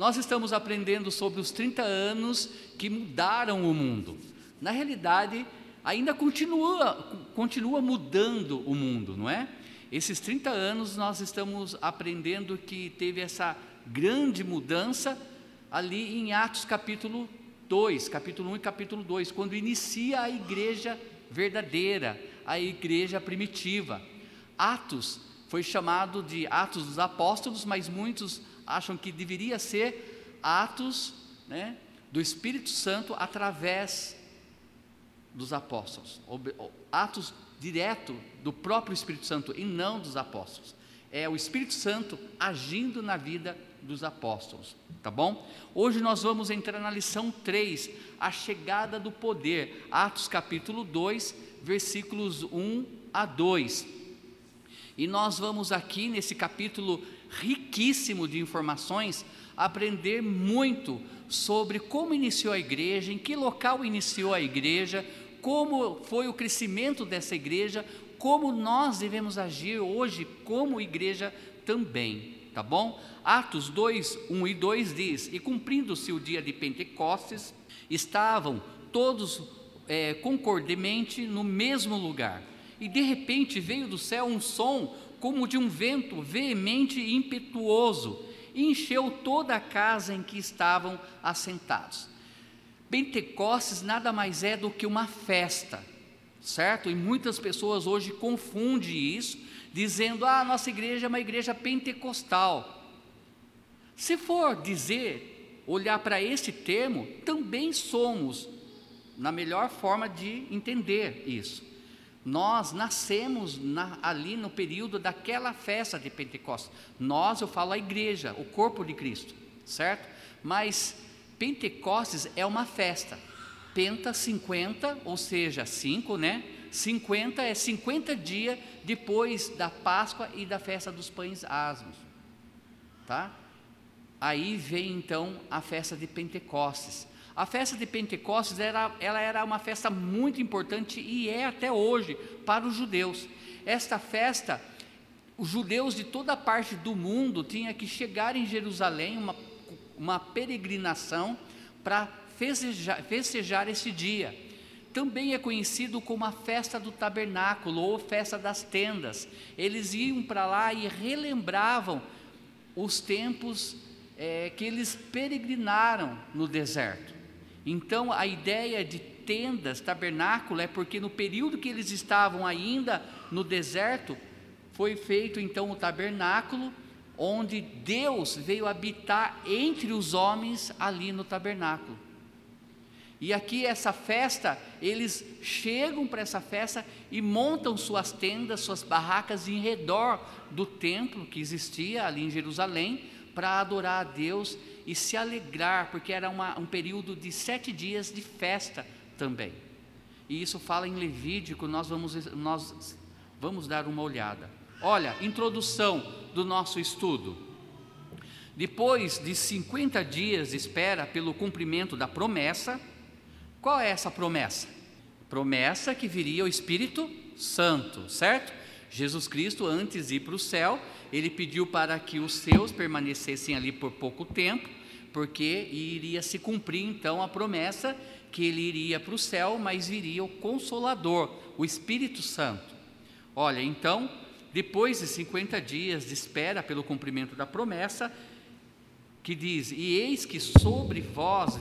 nós estamos aprendendo sobre os 30 anos que mudaram o mundo. Na realidade, ainda continua, continua mudando o mundo, não é? Esses 30 anos nós estamos aprendendo que teve essa grande mudança ali em Atos capítulo 2, capítulo 1 e capítulo 2, quando inicia a igreja verdadeira, a igreja primitiva. Atos foi chamado de Atos dos Apóstolos, mas muitos acham que deveria ser Atos né, do Espírito Santo através dos apóstolos, atos direto do próprio Espírito Santo e não dos apóstolos. É o Espírito Santo agindo na vida dos apóstolos, tá bom? Hoje nós vamos entrar na lição 3, a chegada do poder, Atos capítulo 2, versículos 1 a 2. E nós vamos aqui nesse capítulo riquíssimo de informações aprender muito sobre como iniciou a igreja, em que local iniciou a igreja, como foi o crescimento dessa igreja, como nós devemos agir hoje como igreja também, tá bom? Atos 2, 1 e 2 diz: E cumprindo-se o dia de Pentecostes, estavam todos é, concordemente no mesmo lugar. E de repente veio do céu um som como de um vento veemente e impetuoso, e encheu toda a casa em que estavam assentados. Pentecostes nada mais é do que uma festa, certo? E muitas pessoas hoje confundem isso, dizendo: ah, nossa igreja é uma igreja pentecostal. Se for dizer, olhar para esse termo, também somos, na melhor forma de entender isso. Nós nascemos na, ali no período daquela festa de Pentecostes. Nós, eu falo a igreja, o corpo de Cristo, certo? Mas Pentecostes é uma festa. Penta 50, ou seja, 5, né? 50 é 50 dias depois da Páscoa e da festa dos pães asmos. Tá? Aí vem então a festa de Pentecostes. A festa de Pentecostes era, ela era uma festa muito importante e é até hoje para os judeus. Esta festa, os judeus de toda parte do mundo tinham que chegar em Jerusalém, uma uma peregrinação para festejar, festejar esse dia. Também é conhecido como a festa do tabernáculo ou festa das tendas. Eles iam para lá e relembravam os tempos é, que eles peregrinaram no deserto. Então a ideia de tendas, tabernáculo, é porque no período que eles estavam ainda no deserto, foi feito então o tabernáculo onde Deus veio habitar entre os homens ali no tabernáculo. E aqui essa festa, eles chegam para essa festa e montam suas tendas, suas barracas em redor do templo que existia ali em Jerusalém, para adorar a Deus e se alegrar, porque era uma, um período de sete dias de festa também. E isso fala em Levítico, nós vamos, nós vamos dar uma olhada. Olha, introdução do nosso estudo. Depois de 50 dias de espera pelo cumprimento da promessa, qual é essa promessa? Promessa que viria o Espírito Santo, certo? Jesus Cristo, antes de ir para o céu, ele pediu para que os seus permanecessem ali por pouco tempo, porque iria se cumprir então a promessa que ele iria para o céu, mas viria o Consolador, o Espírito Santo. Olha, então, depois de 50 dias de espera pelo cumprimento da promessa, que diz: E eis que sobre vós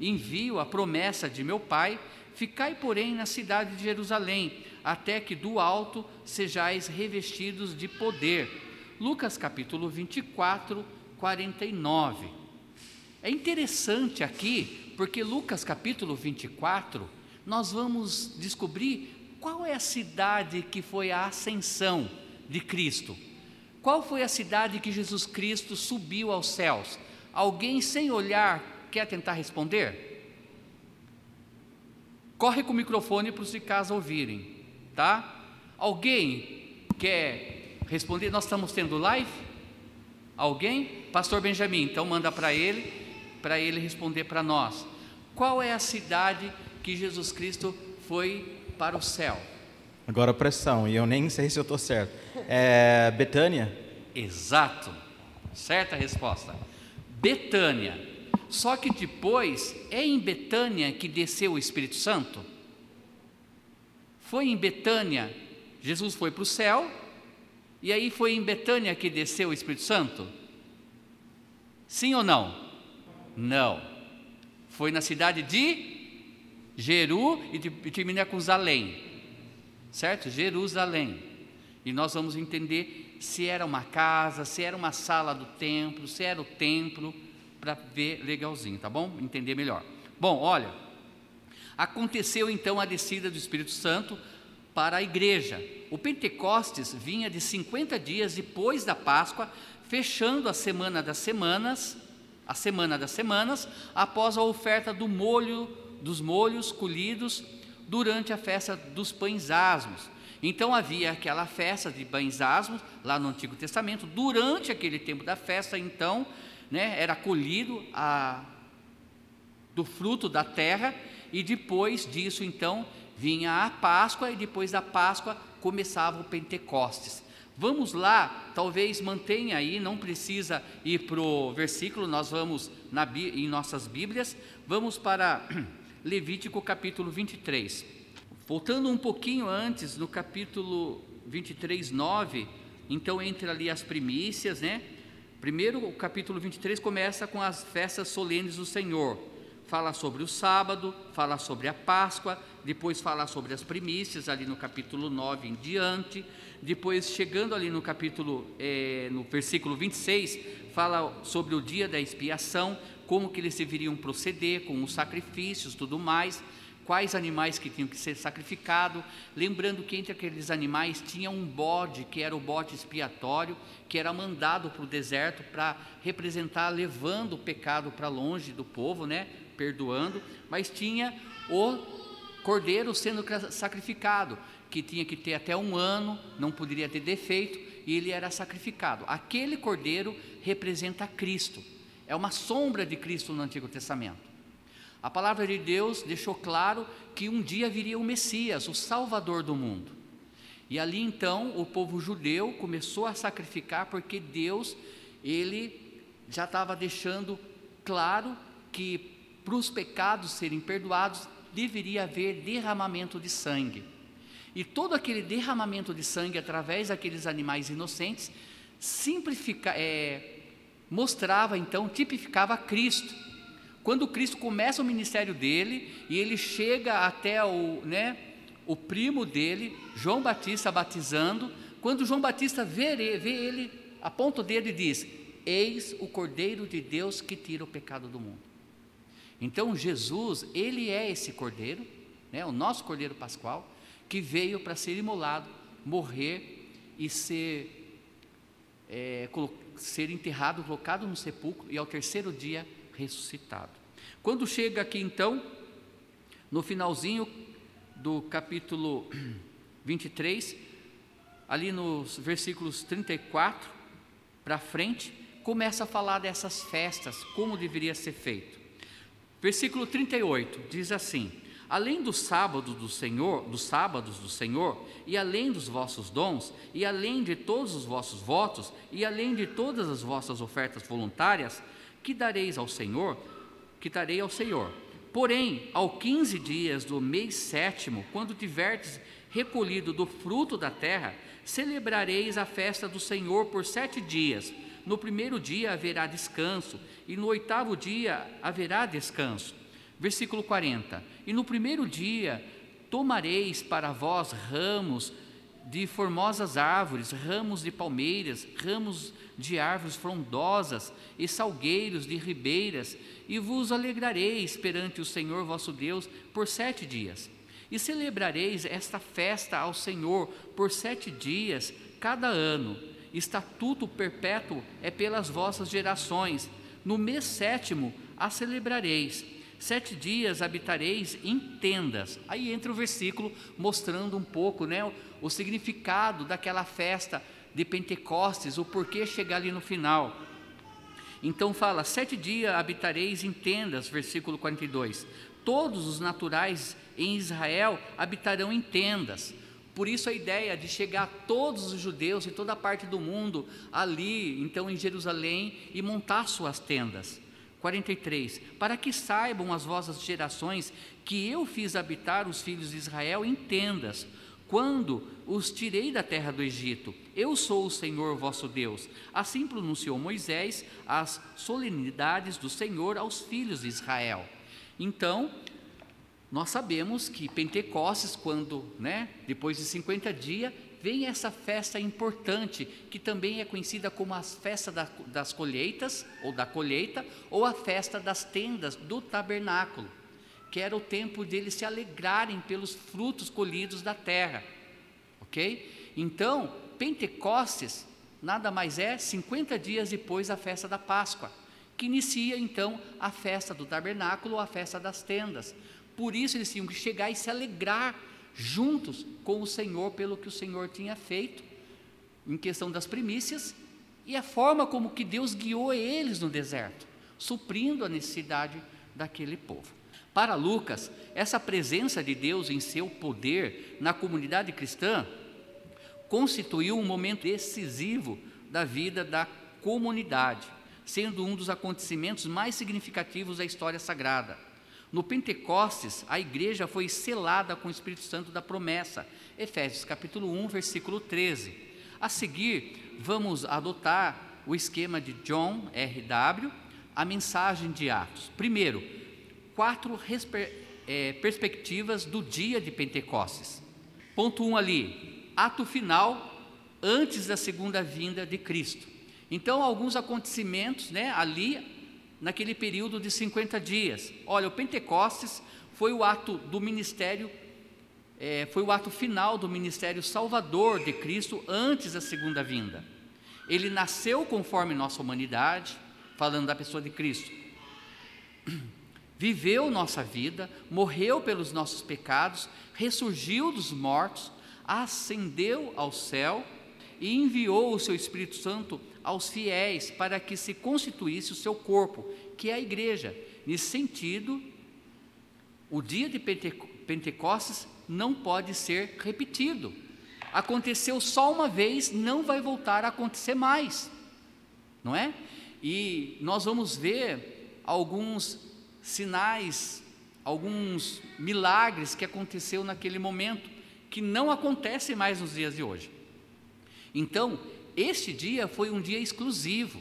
envio a promessa de meu Pai, ficai, porém, na cidade de Jerusalém, até que do alto sejais revestidos de poder. Lucas capítulo 24, 49. É interessante aqui, porque Lucas capítulo 24, nós vamos descobrir qual é a cidade que foi a ascensão de Cristo. Qual foi a cidade que Jesus Cristo subiu aos céus? Alguém sem olhar quer tentar responder? Corre com o microfone para os de casa ouvirem, tá? Alguém quer responder? Nós estamos tendo live? Alguém? Pastor Benjamin, então manda para ele, para ele responder para nós. Qual é a cidade que Jesus Cristo foi para o céu? Agora pressão, e eu nem sei se eu estou certo. É Betânia? Exato. Certa resposta. Betânia. Só que depois é em Betânia que desceu o Espírito Santo? Foi em Betânia, Jesus foi para o céu, e aí foi em Betânia que desceu o Espírito Santo? Sim ou não? Não. Foi na cidade de Jeru e termina com Zalém. Certo? Jerusalém. E nós vamos entender se era uma casa, se era uma sala do templo, se era o templo, para ver legalzinho, tá bom? Entender melhor. Bom, olha, aconteceu então a descida do Espírito Santo para a igreja. O Pentecostes vinha de 50 dias depois da Páscoa, fechando a semana das semanas, a semana das semanas, após a oferta do molho, dos molhos colhidos durante a festa dos pães asmos. Então havia aquela festa de pães asmos lá no Antigo Testamento. Durante aquele tempo da festa, então, né, era colhido a, do fruto da terra e depois disso, então, vinha a Páscoa e depois da Páscoa começava o Pentecostes. Vamos lá, talvez mantenha aí, não precisa ir para o versículo, nós vamos na, em nossas Bíblias, vamos para Levítico capítulo 23. Voltando um pouquinho antes, no capítulo 23, 9, então entra ali as primícias, né? Primeiro, o capítulo 23 começa com as festas solenes do Senhor fala sobre o sábado, fala sobre a Páscoa, depois fala sobre as primícias, ali no capítulo 9 em diante, depois chegando ali no capítulo, é, no versículo 26, fala sobre o dia da expiação, como que eles deveriam proceder com os sacrifícios, tudo mais, quais animais que tinham que ser sacrificados, lembrando que entre aqueles animais tinha um bode, que era o bode expiatório, que era mandado para o deserto para representar, levando o pecado para longe do povo, né? Perdoando, mas tinha o cordeiro sendo sacrificado, que tinha que ter até um ano, não poderia ter defeito, e ele era sacrificado. Aquele cordeiro representa Cristo, é uma sombra de Cristo no Antigo Testamento. A palavra de Deus deixou claro que um dia viria o Messias, o Salvador do mundo. E ali então o povo judeu começou a sacrificar porque Deus, ele já estava deixando claro que para os pecados serem perdoados, deveria haver derramamento de sangue. E todo aquele derramamento de sangue através daqueles animais inocentes simplifica, é, mostrava então, tipificava Cristo. Quando Cristo começa o ministério dele e ele chega até o, né, o primo dele, João Batista, batizando, quando João Batista vê, vê ele, aponta o dedo e diz: Eis o Cordeiro de Deus que tira o pecado do mundo. Então Jesus, ele é esse cordeiro, né, o nosso cordeiro pascual, que veio para ser imolado, morrer e ser, é, ser enterrado, colocado no sepulcro e ao terceiro dia ressuscitado. Quando chega aqui então, no finalzinho do capítulo 23, ali nos versículos 34 para frente, começa a falar dessas festas, como deveria ser feito. Versículo 38 diz assim: Além do sábado do Senhor, dos sábados do Senhor, e além dos vossos dons, e além de todos os vossos votos, e além de todas as vossas ofertas voluntárias, que dareis ao Senhor, que darei ao Senhor. Porém, ao quinze dias do mês sétimo, quando tiverdes recolhido do fruto da terra, celebrareis a festa do Senhor por sete dias no primeiro dia haverá descanso, e no oitavo dia haverá descanso. Versículo 40: E no primeiro dia tomareis para vós ramos de formosas árvores, ramos de palmeiras, ramos de árvores frondosas e salgueiros de ribeiras, e vos alegrareis perante o Senhor vosso Deus por sete dias. E celebrareis esta festa ao Senhor por sete dias cada ano estatuto perpétuo é pelas vossas gerações. No mês sétimo a celebrareis. Sete dias habitareis em tendas. Aí entra o versículo mostrando um pouco né, o, o significado daquela festa de Pentecostes, o porquê chegar ali no final. Então fala: sete dias habitareis em tendas, versículo 42. Todos os naturais em Israel habitarão em tendas Por isso a ideia de chegar todos os judeus em toda a parte do mundo ali, então em Jerusalém, e montar suas tendas. 43. Para que saibam as vossas gerações que eu fiz habitar os filhos de Israel em tendas, quando os tirei da terra do Egito. Eu sou o Senhor vosso Deus. Assim pronunciou Moisés as solenidades do Senhor aos filhos de Israel. Então, nós sabemos que Pentecostes, quando, né, depois de 50 dias, vem essa festa importante, que também é conhecida como a festa das colheitas, ou da colheita, ou a festa das tendas do tabernáculo, que era o tempo deles se alegrarem pelos frutos colhidos da terra. Ok? Então, Pentecostes nada mais é 50 dias depois da festa da Páscoa, que inicia então a festa do tabernáculo ou a festa das tendas. Por isso eles tinham que chegar e se alegrar juntos com o Senhor pelo que o Senhor tinha feito em questão das primícias e a forma como que Deus guiou eles no deserto, suprindo a necessidade daquele povo. Para Lucas, essa presença de Deus em seu poder na comunidade cristã constituiu um momento decisivo da vida da comunidade, sendo um dos acontecimentos mais significativos da história sagrada. No Pentecostes, a igreja foi selada com o Espírito Santo da promessa. Efésios capítulo 1, versículo 13. A seguir, vamos adotar o esquema de John R.W., a mensagem de Atos. Primeiro, quatro é, perspectivas do dia de Pentecostes. Ponto 1 um ali, ato final antes da segunda vinda de Cristo. Então, alguns acontecimentos né, ali naquele período de 50 dias. Olha, o Pentecostes foi o ato do ministério, é, foi o ato final do ministério salvador de Cristo antes da segunda vinda. Ele nasceu conforme nossa humanidade, falando da pessoa de Cristo. Viveu nossa vida, morreu pelos nossos pecados, ressurgiu dos mortos, ascendeu ao céu e enviou o seu Espírito Santo aos fiéis para que se constituísse o seu corpo, que é a igreja. Nesse sentido, o dia de Pentecostes não pode ser repetido. Aconteceu só uma vez, não vai voltar a acontecer mais, não é? E nós vamos ver alguns sinais, alguns milagres que aconteceu naquele momento, que não acontecem mais nos dias de hoje. Então, este dia foi um dia exclusivo.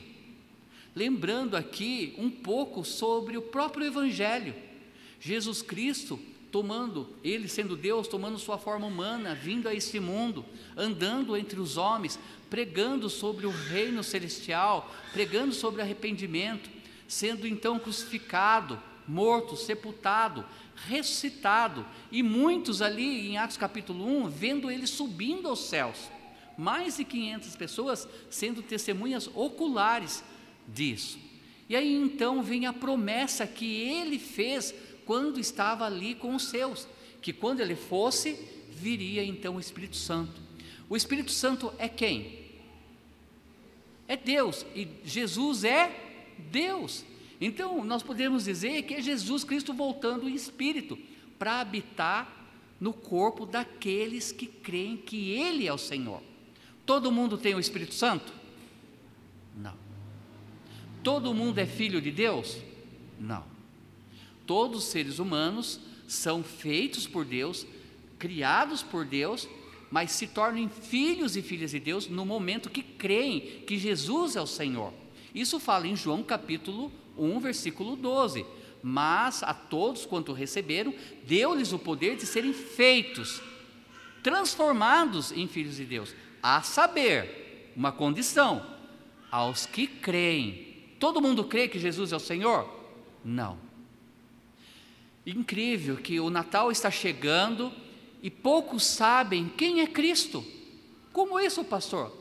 Lembrando aqui um pouco sobre o próprio Evangelho. Jesus Cristo tomando, ele sendo Deus, tomando sua forma humana, vindo a este mundo, andando entre os homens, pregando sobre o reino celestial, pregando sobre arrependimento, sendo então crucificado, morto, sepultado, ressuscitado, e muitos ali em Atos capítulo 1, vendo ele subindo aos céus mais de 500 pessoas sendo testemunhas oculares disso. E aí então vem a promessa que ele fez quando estava ali com os seus, que quando ele fosse, viria então o Espírito Santo. O Espírito Santo é quem? É Deus, e Jesus é Deus. Então, nós podemos dizer que é Jesus Cristo voltando em espírito para habitar no corpo daqueles que creem que Ele é o Senhor. Todo mundo tem o Espírito Santo? Não. Todo mundo é filho de Deus? Não. Todos os seres humanos são feitos por Deus, criados por Deus, mas se tornam filhos e filhas de Deus no momento que creem que Jesus é o Senhor. Isso fala em João capítulo 1, versículo 12. Mas a todos quanto receberam, deu-lhes o poder de serem feitos, transformados em filhos de Deus a saber, uma condição, aos que creem. Todo mundo crê que Jesus é o Senhor? Não. Incrível que o Natal está chegando e poucos sabem quem é Cristo. Como isso, pastor?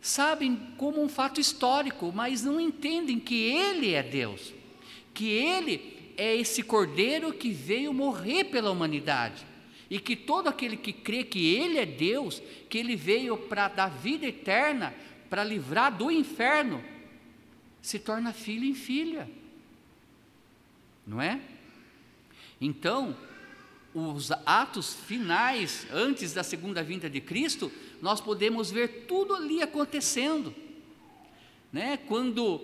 Sabem como um fato histórico, mas não entendem que Ele é Deus, que Ele é esse cordeiro que veio morrer pela humanidade e que todo aquele que crê que Ele é Deus, que Ele veio para dar vida eterna, para livrar do inferno, se torna filho em filha, não é? Então, os atos finais, antes da segunda vinda de Cristo, nós podemos ver tudo ali acontecendo. Né? Quando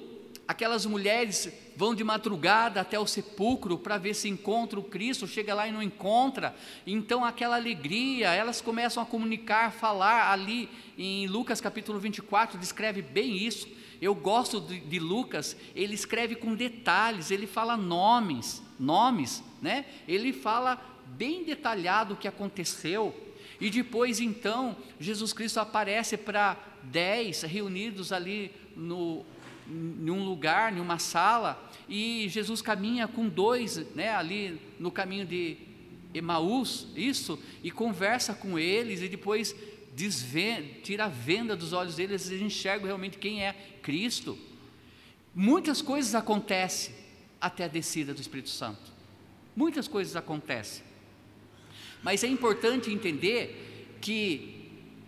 aquelas mulheres vão de madrugada até o sepulcro para ver se encontra o Cristo, chega lá e não encontra, então aquela alegria, elas começam a comunicar, falar ali em Lucas capítulo 24, descreve bem isso. Eu gosto de, de Lucas, ele escreve com detalhes, ele fala nomes, nomes, né? Ele fala bem detalhado o que aconteceu. E depois então, Jesus Cristo aparece para dez reunidos ali no em um lugar, em uma sala, e Jesus caminha com dois, né, ali no caminho de Emaús, isso, e conversa com eles, e depois desvenda, tira a venda dos olhos deles, eles enxergam realmente quem é Cristo. Muitas coisas acontecem até a descida do Espírito Santo. Muitas coisas acontecem. Mas é importante entender que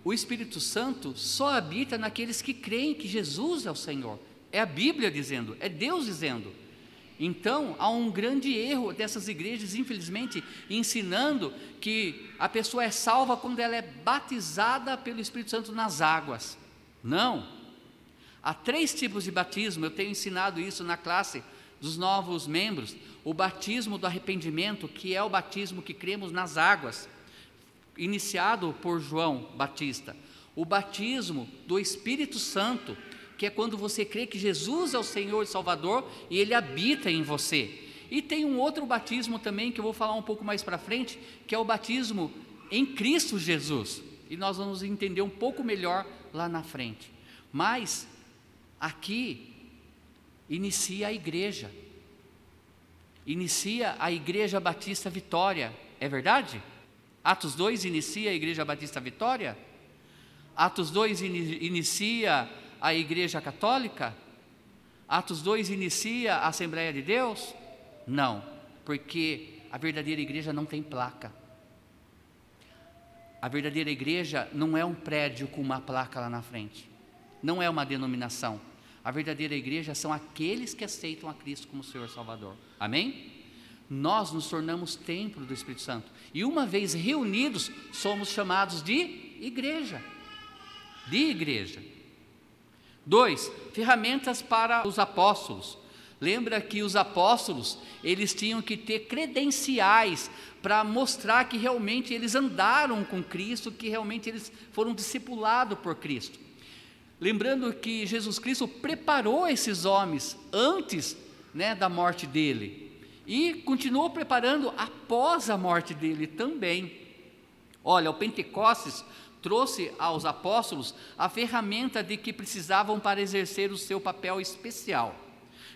o Espírito Santo só habita naqueles que creem que Jesus é o Senhor. É a Bíblia dizendo, é Deus dizendo. Então, há um grande erro dessas igrejas, infelizmente, ensinando que a pessoa é salva quando ela é batizada pelo Espírito Santo nas águas. Não. Há três tipos de batismo, eu tenho ensinado isso na classe dos novos membros. O batismo do arrependimento, que é o batismo que cremos nas águas, iniciado por João Batista. O batismo do Espírito Santo, que é quando você crê que Jesus é o Senhor e Salvador e Ele habita em você. E tem um outro batismo também que eu vou falar um pouco mais para frente, que é o batismo em Cristo Jesus. E nós vamos entender um pouco melhor lá na frente. Mas aqui inicia a igreja. Inicia a Igreja Batista Vitória, é verdade? Atos 2 inicia a Igreja Batista Vitória? Atos 2 inicia a Igreja Católica? Atos 2 inicia a Assembleia de Deus? Não, porque a verdadeira igreja não tem placa. A verdadeira igreja não é um prédio com uma placa lá na frente, não é uma denominação. A verdadeira igreja são aqueles que aceitam a Cristo como Senhor Salvador. Amém? Nós nos tornamos templo do Espírito Santo. E uma vez reunidos, somos chamados de igreja. De igreja. Dois, ferramentas para os apóstolos. Lembra que os apóstolos, eles tinham que ter credenciais para mostrar que realmente eles andaram com Cristo, que realmente eles foram discipulados por Cristo. Lembrando que Jesus Cristo preparou esses homens antes né, da morte dele e continuou preparando após a morte dele também. Olha, o Pentecostes trouxe aos apóstolos a ferramenta de que precisavam para exercer o seu papel especial.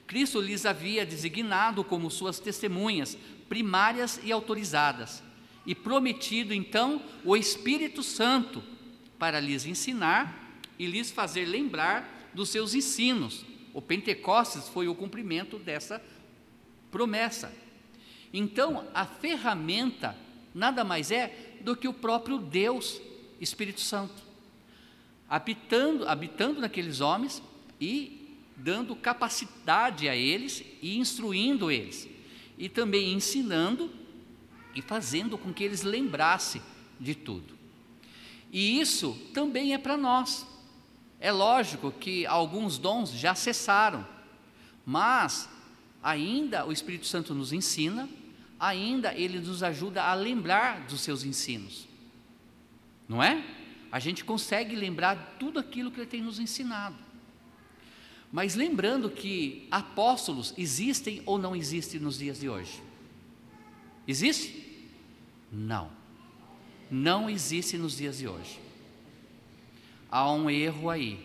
Cristo lhes havia designado como suas testemunhas primárias e autorizadas, e prometido então o Espírito Santo para lhes ensinar e lhes fazer lembrar dos seus ensinos. O Pentecostes foi o cumprimento dessa promessa. Então, a ferramenta nada mais é do que o próprio Deus Espírito Santo, habitando, habitando naqueles homens e dando capacidade a eles e instruindo eles, e também ensinando e fazendo com que eles lembrassem de tudo. E isso também é para nós. É lógico que alguns dons já cessaram, mas ainda o Espírito Santo nos ensina, ainda ele nos ajuda a lembrar dos seus ensinos não é? A gente consegue lembrar tudo aquilo que ele tem nos ensinado. Mas lembrando que apóstolos existem ou não existem nos dias de hoje? Existe? Não. Não existe nos dias de hoje. Há um erro aí,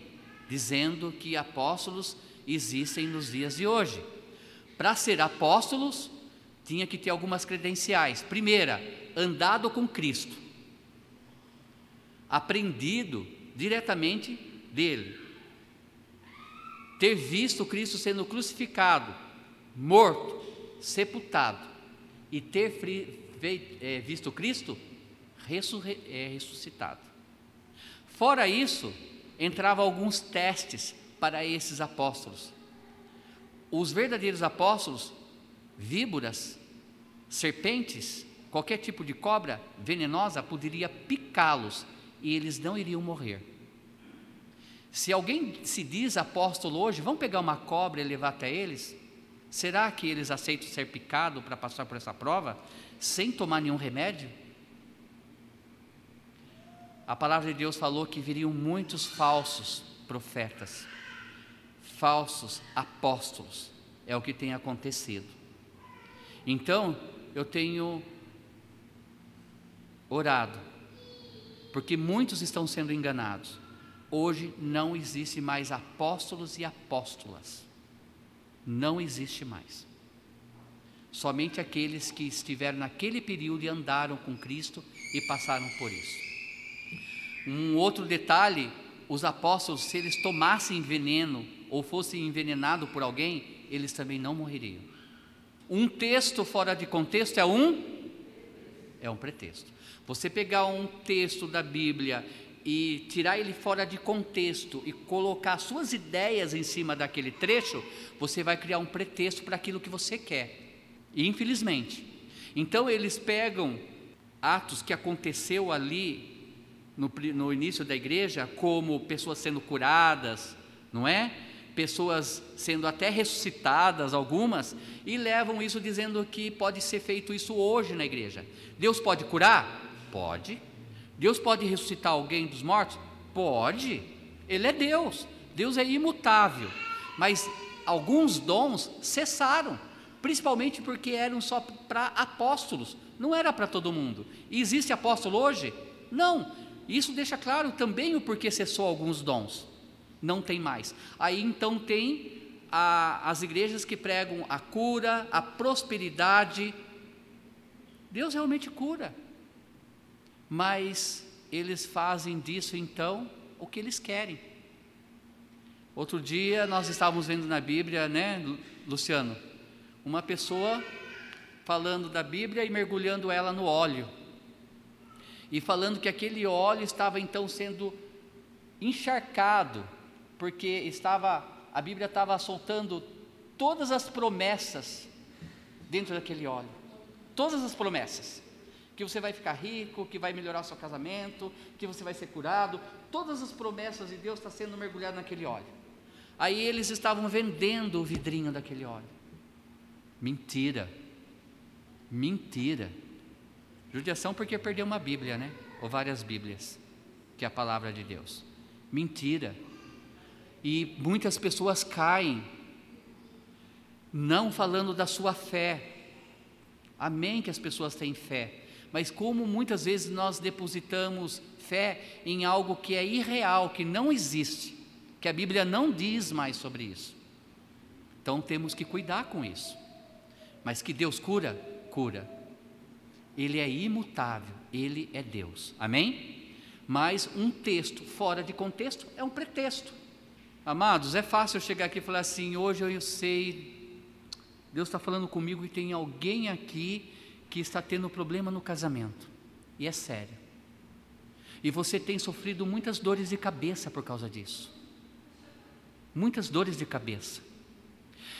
dizendo que apóstolos existem nos dias de hoje. Para ser apóstolos, tinha que ter algumas credenciais. Primeira, andado com Cristo aprendido diretamente dele. Ter visto Cristo sendo crucificado, morto, sepultado, e ter é, visto Cristo é, ressuscitado. Fora isso, entravam alguns testes para esses apóstolos. Os verdadeiros apóstolos, víboras, serpentes, qualquer tipo de cobra venenosa poderia picá-los e eles não iriam morrer. Se alguém se diz apóstolo hoje, vamos pegar uma cobra e levar até eles? Será que eles aceitam ser picados para passar por essa prova sem tomar nenhum remédio? A palavra de Deus falou que viriam muitos falsos profetas, falsos apóstolos. É o que tem acontecido. Então, eu tenho orado, porque muitos estão sendo enganados. Hoje não existe mais apóstolos e apóstolas. Não existe mais. Somente aqueles que estiveram naquele período e andaram com Cristo e passaram por isso. Um outro detalhe: os apóstolos, se eles tomassem veneno ou fossem envenenados por alguém, eles também não morreriam. Um texto fora de contexto é um é um pretexto. Você pegar um texto da Bíblia e tirar ele fora de contexto e colocar suas ideias em cima daquele trecho, você vai criar um pretexto para aquilo que você quer. Infelizmente. Então eles pegam atos que aconteceu ali no, no início da igreja, como pessoas sendo curadas, não é? Pessoas sendo até ressuscitadas, algumas, e levam isso dizendo que pode ser feito isso hoje na igreja. Deus pode curar? Pode. Deus pode ressuscitar alguém dos mortos? Pode. Ele é Deus. Deus é imutável. Mas alguns dons cessaram, principalmente porque eram só para apóstolos, não era para todo mundo. E existe apóstolo hoje? Não. Isso deixa claro também o porquê cessou alguns dons. Não tem mais. Aí então tem a, as igrejas que pregam a cura, a prosperidade. Deus realmente cura mas eles fazem disso então o que eles querem. Outro dia nós estávamos vendo na Bíblia, né, Luciano, uma pessoa falando da Bíblia e mergulhando ela no óleo. E falando que aquele óleo estava então sendo encharcado, porque estava a Bíblia estava soltando todas as promessas dentro daquele óleo. Todas as promessas que você vai ficar rico, que vai melhorar seu casamento, que você vai ser curado. Todas as promessas de Deus estão sendo mergulhadas naquele óleo. Aí eles estavam vendendo o vidrinho daquele óleo. Mentira. Mentira. Judiação porque perdeu uma Bíblia, né? Ou várias Bíblias, que é a palavra de Deus. Mentira. E muitas pessoas caem, não falando da sua fé. Amém que as pessoas têm fé, mas como muitas vezes nós depositamos fé em algo que é irreal, que não existe, que a Bíblia não diz mais sobre isso. Então temos que cuidar com isso. Mas que Deus cura, cura. Ele é imutável, ele é Deus. Amém? Mas um texto fora de contexto é um pretexto. Amados, é fácil eu chegar aqui e falar assim: hoje eu sei, Deus está falando comigo e tem alguém aqui que está tendo problema no casamento, e é sério. E você tem sofrido muitas dores de cabeça por causa disso. Muitas dores de cabeça.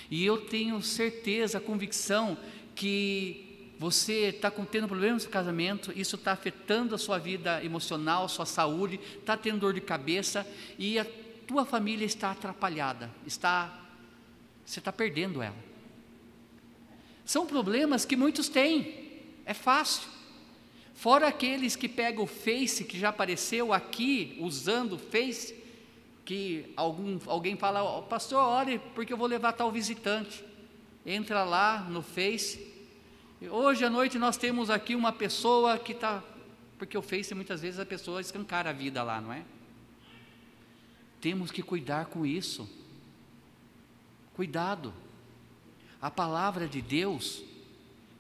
E eu tenho certeza, convicção, que você está tendo problemas no casamento, isso está afetando a sua vida emocional, sua saúde, está tendo dor de cabeça e a tua família está atrapalhada, está, você está perdendo ela. São problemas que muitos têm. É fácil. Fora aqueles que pegam o Face, que já apareceu aqui, usando o Face, que algum, alguém fala, oh, pastor, ore, porque eu vou levar tal visitante. Entra lá no Face. Hoje à noite nós temos aqui uma pessoa que está. Porque o Face muitas vezes a pessoa escancara a vida lá, não é? Temos que cuidar com isso. Cuidado. A palavra de Deus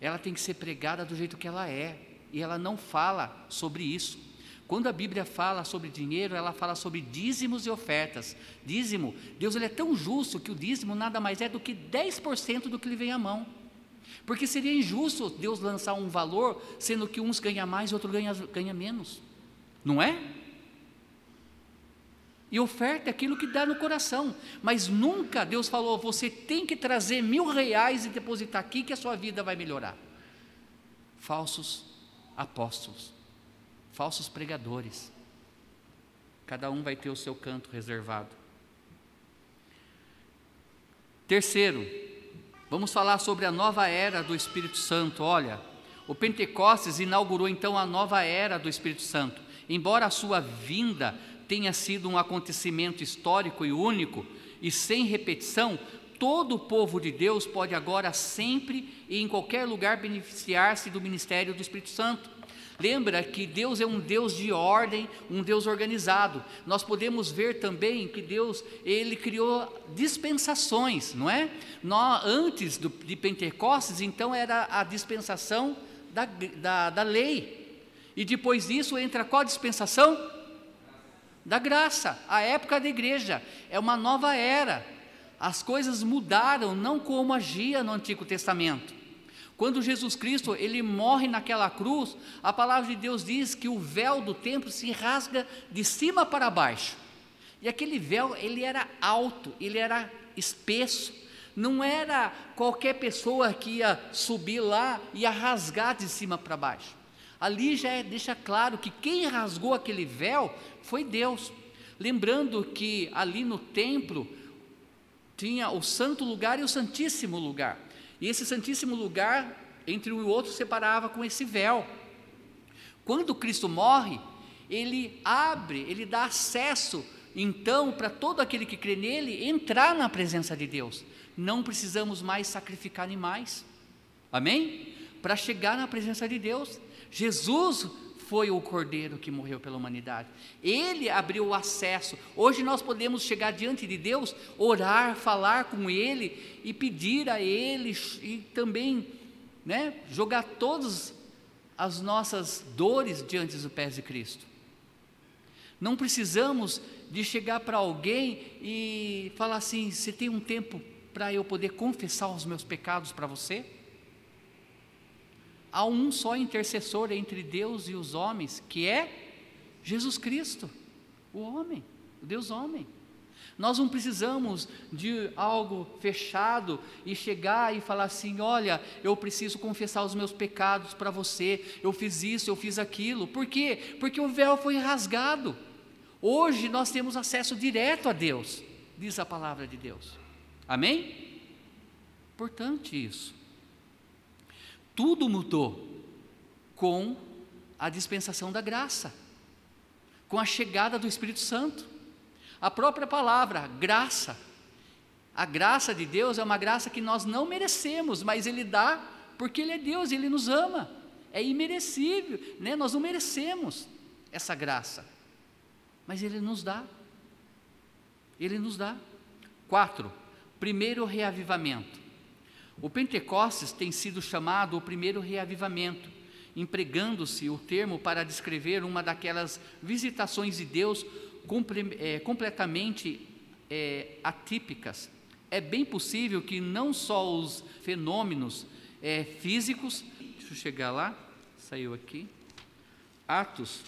ela tem que ser pregada do jeito que ela é, e ela não fala sobre isso. Quando a Bíblia fala sobre dinheiro, ela fala sobre dízimos e ofertas. Dízimo, Deus ele é tão justo que o dízimo nada mais é do que 10% do que lhe vem à mão. Porque seria injusto Deus lançar um valor, sendo que uns ganham mais e outros ganham ganha menos. Não é? E oferta é aquilo que dá no coração. Mas nunca Deus falou, você tem que trazer mil reais e depositar aqui que a sua vida vai melhorar. falsos apóstolos, falsos pregadores. Cada um vai ter o seu canto reservado. Terceiro, vamos falar sobre a nova era do Espírito Santo. Olha, o Pentecostes inaugurou então a nova era do Espírito Santo. Embora a sua vinda tenha sido um acontecimento histórico e único e sem repetição, todo o povo de Deus pode agora sempre e em qualquer lugar beneficiar-se do ministério do Espírito Santo. Lembra que Deus é um Deus de ordem, um Deus organizado. Nós podemos ver também que Deus, ele criou dispensações, não é? Nós, antes do, de Pentecostes, então era a dispensação da, da, da lei. E depois disso entra qual dispensação? Da graça, a época da igreja. É uma nova era. As coisas mudaram, não como agia no Antigo Testamento. Quando Jesus Cristo ele morre naquela cruz, a palavra de Deus diz que o véu do templo se rasga de cima para baixo. E aquele véu ele era alto, ele era espesso. Não era qualquer pessoa que ia subir lá e ia rasgar de cima para baixo. Ali já é, deixa claro que quem rasgou aquele véu foi Deus. Lembrando que ali no templo tinha o santo lugar e o santíssimo lugar. E esse santíssimo lugar, entre um e outro, separava com esse véu. Quando Cristo morre, ele abre, ele dá acesso, então, para todo aquele que crê nele, entrar na presença de Deus. Não precisamos mais sacrificar animais. Amém? Para chegar na presença de Deus. Jesus foi o cordeiro que morreu pela humanidade. Ele abriu o acesso. Hoje nós podemos chegar diante de Deus, orar, falar com Ele e pedir a Ele e também né, jogar todas as nossas dores diante dos pés de Cristo. Não precisamos de chegar para alguém e falar assim: você tem um tempo para eu poder confessar os meus pecados para você? Há um só intercessor entre Deus e os homens, que é Jesus Cristo, o homem, o Deus homem. Nós não precisamos de algo fechado e chegar e falar assim: olha, eu preciso confessar os meus pecados para você, eu fiz isso, eu fiz aquilo. Por quê? Porque o véu foi rasgado. Hoje nós temos acesso direto a Deus, diz a palavra de Deus. Amém? Importante isso. Tudo mudou com a dispensação da graça, com a chegada do Espírito Santo. A própria palavra, graça. A graça de Deus é uma graça que nós não merecemos, mas Ele dá porque Ele é Deus, Ele nos ama. É imerecível, né? nós não merecemos essa graça, mas Ele nos dá. Ele nos dá. Quatro, primeiro reavivamento. O Pentecostes tem sido chamado o primeiro reavivamento, empregando-se o termo para descrever uma daquelas visitações de Deus é, completamente é, atípicas. É bem possível que não só os fenômenos é, físicos, deixa eu chegar lá, saiu aqui, Atos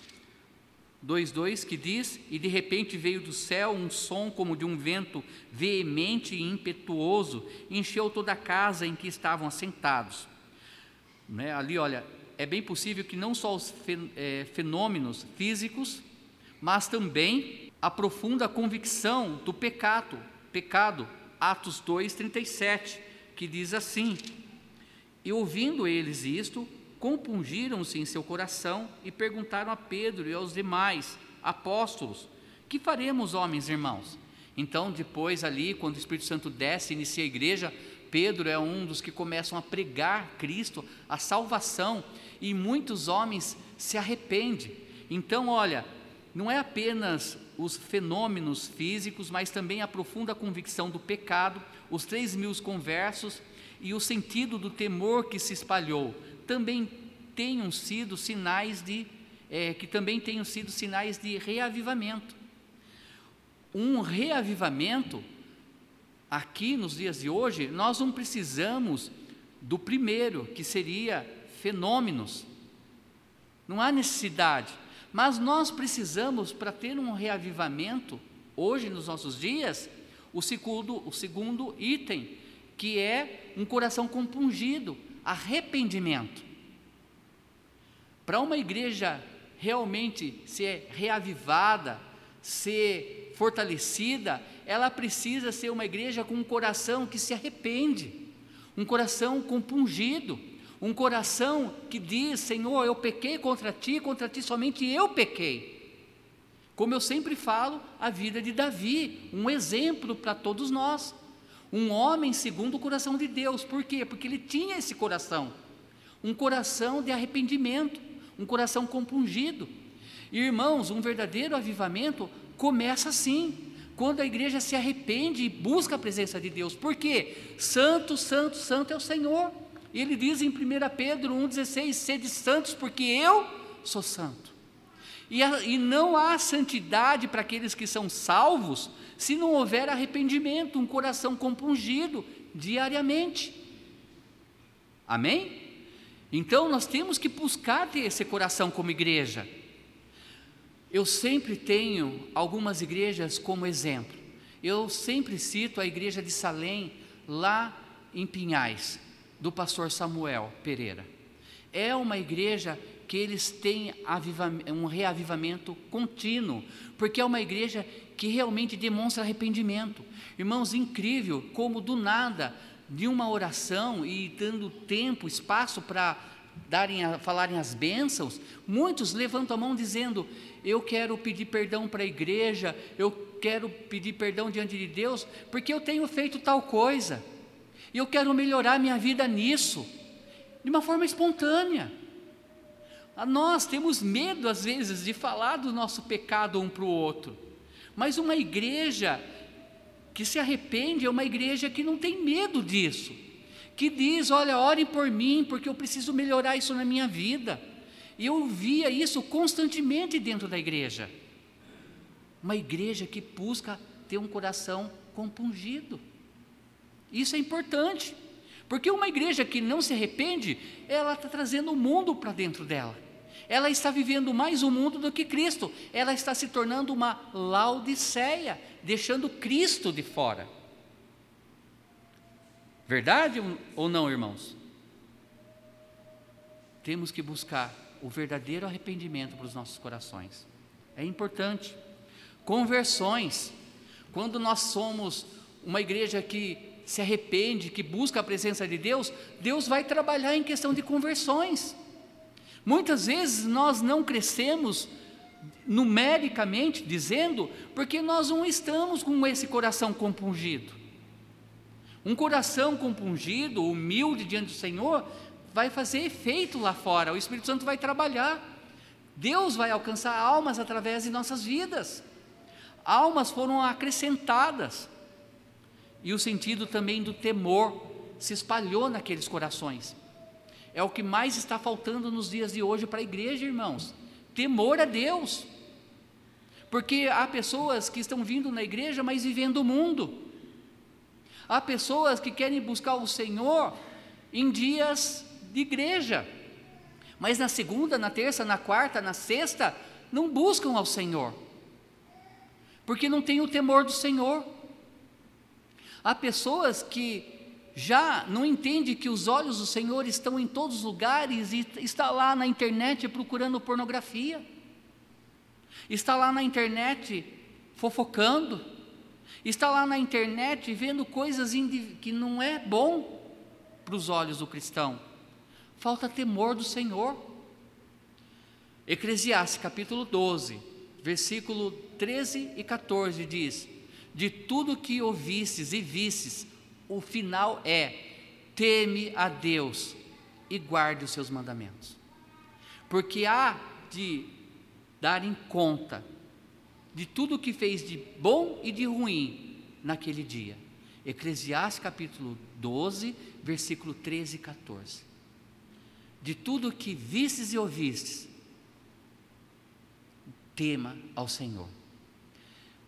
2:2 que diz: "E de repente veio do céu um som como de um vento veemente e impetuoso, e encheu toda a casa em que estavam assentados." Né? Ali, olha, é bem possível que não só os é, fenômenos físicos, mas também a profunda convicção do pecado, pecado, Atos 2:37, que diz assim: "E ouvindo eles isto, compungiram-se em seu coração e perguntaram a Pedro e aos demais apóstolos: Que faremos, homens irmãos? Então, depois ali, quando o Espírito Santo desce e inicia a igreja, Pedro é um dos que começam a pregar Cristo, a salvação, e muitos homens se arrependem. Então, olha, não é apenas os fenômenos físicos, mas também a profunda convicção do pecado, os três mil conversos e o sentido do temor que se espalhou também tenham sido sinais de é, que também tenham sido sinais de reavivamento. Um reavivamento aqui nos dias de hoje, nós não precisamos do primeiro, que seria fenômenos. Não há necessidade, mas nós precisamos para ter um reavivamento hoje nos nossos dias, o segundo, o segundo item, que é um coração compungido, arrependimento. Para uma igreja realmente ser reavivada, ser fortalecida, ela precisa ser uma igreja com um coração que se arrepende, um coração compungido, um coração que diz: Senhor, eu pequei contra ti, contra ti somente eu pequei. Como eu sempre falo, a vida de Davi, um exemplo para todos nós. Um homem segundo o coração de Deus, por quê? Porque ele tinha esse coração, um coração de arrependimento, um coração compungido. Irmãos, um verdadeiro avivamento começa assim, quando a igreja se arrepende e busca a presença de Deus. Por quê? Santo, santo, santo é o Senhor. Ele diz em 1 Pedro 1,16: Sede santos, porque eu sou santo. E, a, e não há santidade para aqueles que são salvos se não houver arrependimento, um coração compungido diariamente. Amém? Então nós temos que buscar ter esse coração como igreja. Eu sempre tenho algumas igrejas como exemplo. Eu sempre cito a igreja de Salém, lá em Pinhais, do pastor Samuel Pereira. É uma igreja que eles têm um reavivamento contínuo, porque é uma igreja que realmente demonstra arrependimento. Irmãos, incrível como do nada, de uma oração e dando tempo, espaço para darem, falarem as bênçãos, muitos levantam a mão dizendo: eu quero pedir perdão para a igreja, eu quero pedir perdão diante de Deus, porque eu tenho feito tal coisa, e eu quero melhorar minha vida nisso, de uma forma espontânea. Nós temos medo, às vezes, de falar do nosso pecado um para o outro, mas uma igreja que se arrepende é uma igreja que não tem medo disso, que diz: olha, orem por mim, porque eu preciso melhorar isso na minha vida. E eu via isso constantemente dentro da igreja. Uma igreja que busca ter um coração compungido. Isso é importante, porque uma igreja que não se arrepende, ela está trazendo o mundo para dentro dela. Ela está vivendo mais o mundo do que Cristo. Ela está se tornando uma Laodiceia, deixando Cristo de fora. Verdade ou não, irmãos? Temos que buscar o verdadeiro arrependimento para os nossos corações. É importante. Conversões. Quando nós somos uma igreja que se arrepende, que busca a presença de Deus, Deus vai trabalhar em questão de conversões. Muitas vezes nós não crescemos numericamente dizendo, porque nós não estamos com esse coração compungido. Um coração compungido, humilde diante do Senhor, vai fazer efeito lá fora, o Espírito Santo vai trabalhar. Deus vai alcançar almas através de nossas vidas. Almas foram acrescentadas. E o sentido também do temor se espalhou naqueles corações. É o que mais está faltando nos dias de hoje para a igreja, irmãos. Temor a Deus. Porque há pessoas que estão vindo na igreja, mas vivendo o mundo. Há pessoas que querem buscar o Senhor em dias de igreja. Mas na segunda, na terça, na quarta, na sexta, não buscam ao Senhor, porque não têm o temor do Senhor. Há pessoas que já não entendem que os olhos do Senhor estão em todos os lugares e está lá na internet procurando pornografia, está lá na internet fofocando, está lá na internet vendo coisas que não é bom para os olhos do cristão? Falta temor do Senhor. Eclesiastes capítulo 12, versículo 13 e 14 diz: De tudo que ouvistes e vistes, o final é: teme a Deus e guarde os seus mandamentos. Porque há de dar em conta de tudo o que fez de bom e de ruim naquele dia. Eclesiastes capítulo 12, versículo 13 e 14 de tudo que vistes e ouvistes, tema ao Senhor.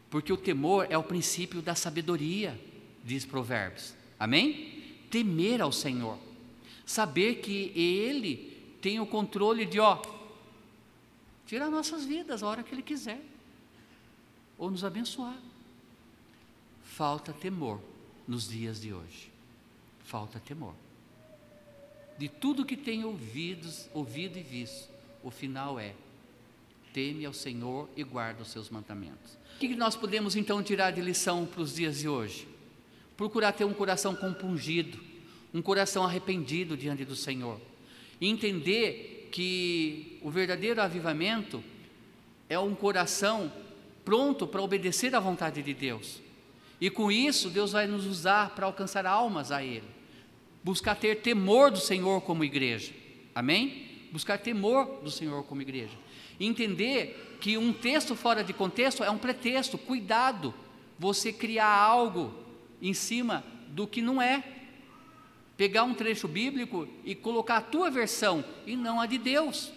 Porque o temor é o princípio da sabedoria, diz Provérbios. Amém? Temer ao Senhor. Saber que Ele tem o controle de, ó, tirar nossas vidas a hora que Ele quiser, ou nos abençoar. Falta temor nos dias de hoje. Falta temor de tudo que tem ouvidos, ouvido e visto, o final é: teme ao Senhor e guarda os seus mandamentos. O que nós podemos então tirar de lição para os dias de hoje? Procurar ter um coração compungido, um coração arrependido diante do Senhor, e entender que o verdadeiro avivamento é um coração pronto para obedecer à vontade de Deus. E com isso, Deus vai nos usar para alcançar almas a Ele. Buscar ter temor do Senhor como igreja. Amém? Buscar temor do Senhor como igreja. E entender que um texto fora de contexto é um pretexto. Cuidado, você criar algo em cima do que não é. Pegar um trecho bíblico e colocar a tua versão e não a de Deus.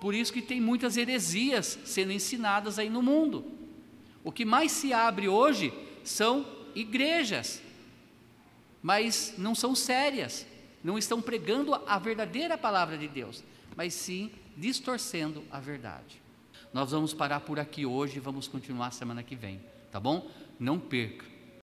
Por isso que tem muitas heresias sendo ensinadas aí no mundo. O que mais se abre hoje são igrejas, mas não são sérias, não estão pregando a verdadeira palavra de Deus, mas sim distorcendo a verdade. Nós vamos parar por aqui hoje e vamos continuar semana que vem, tá bom? Não perca.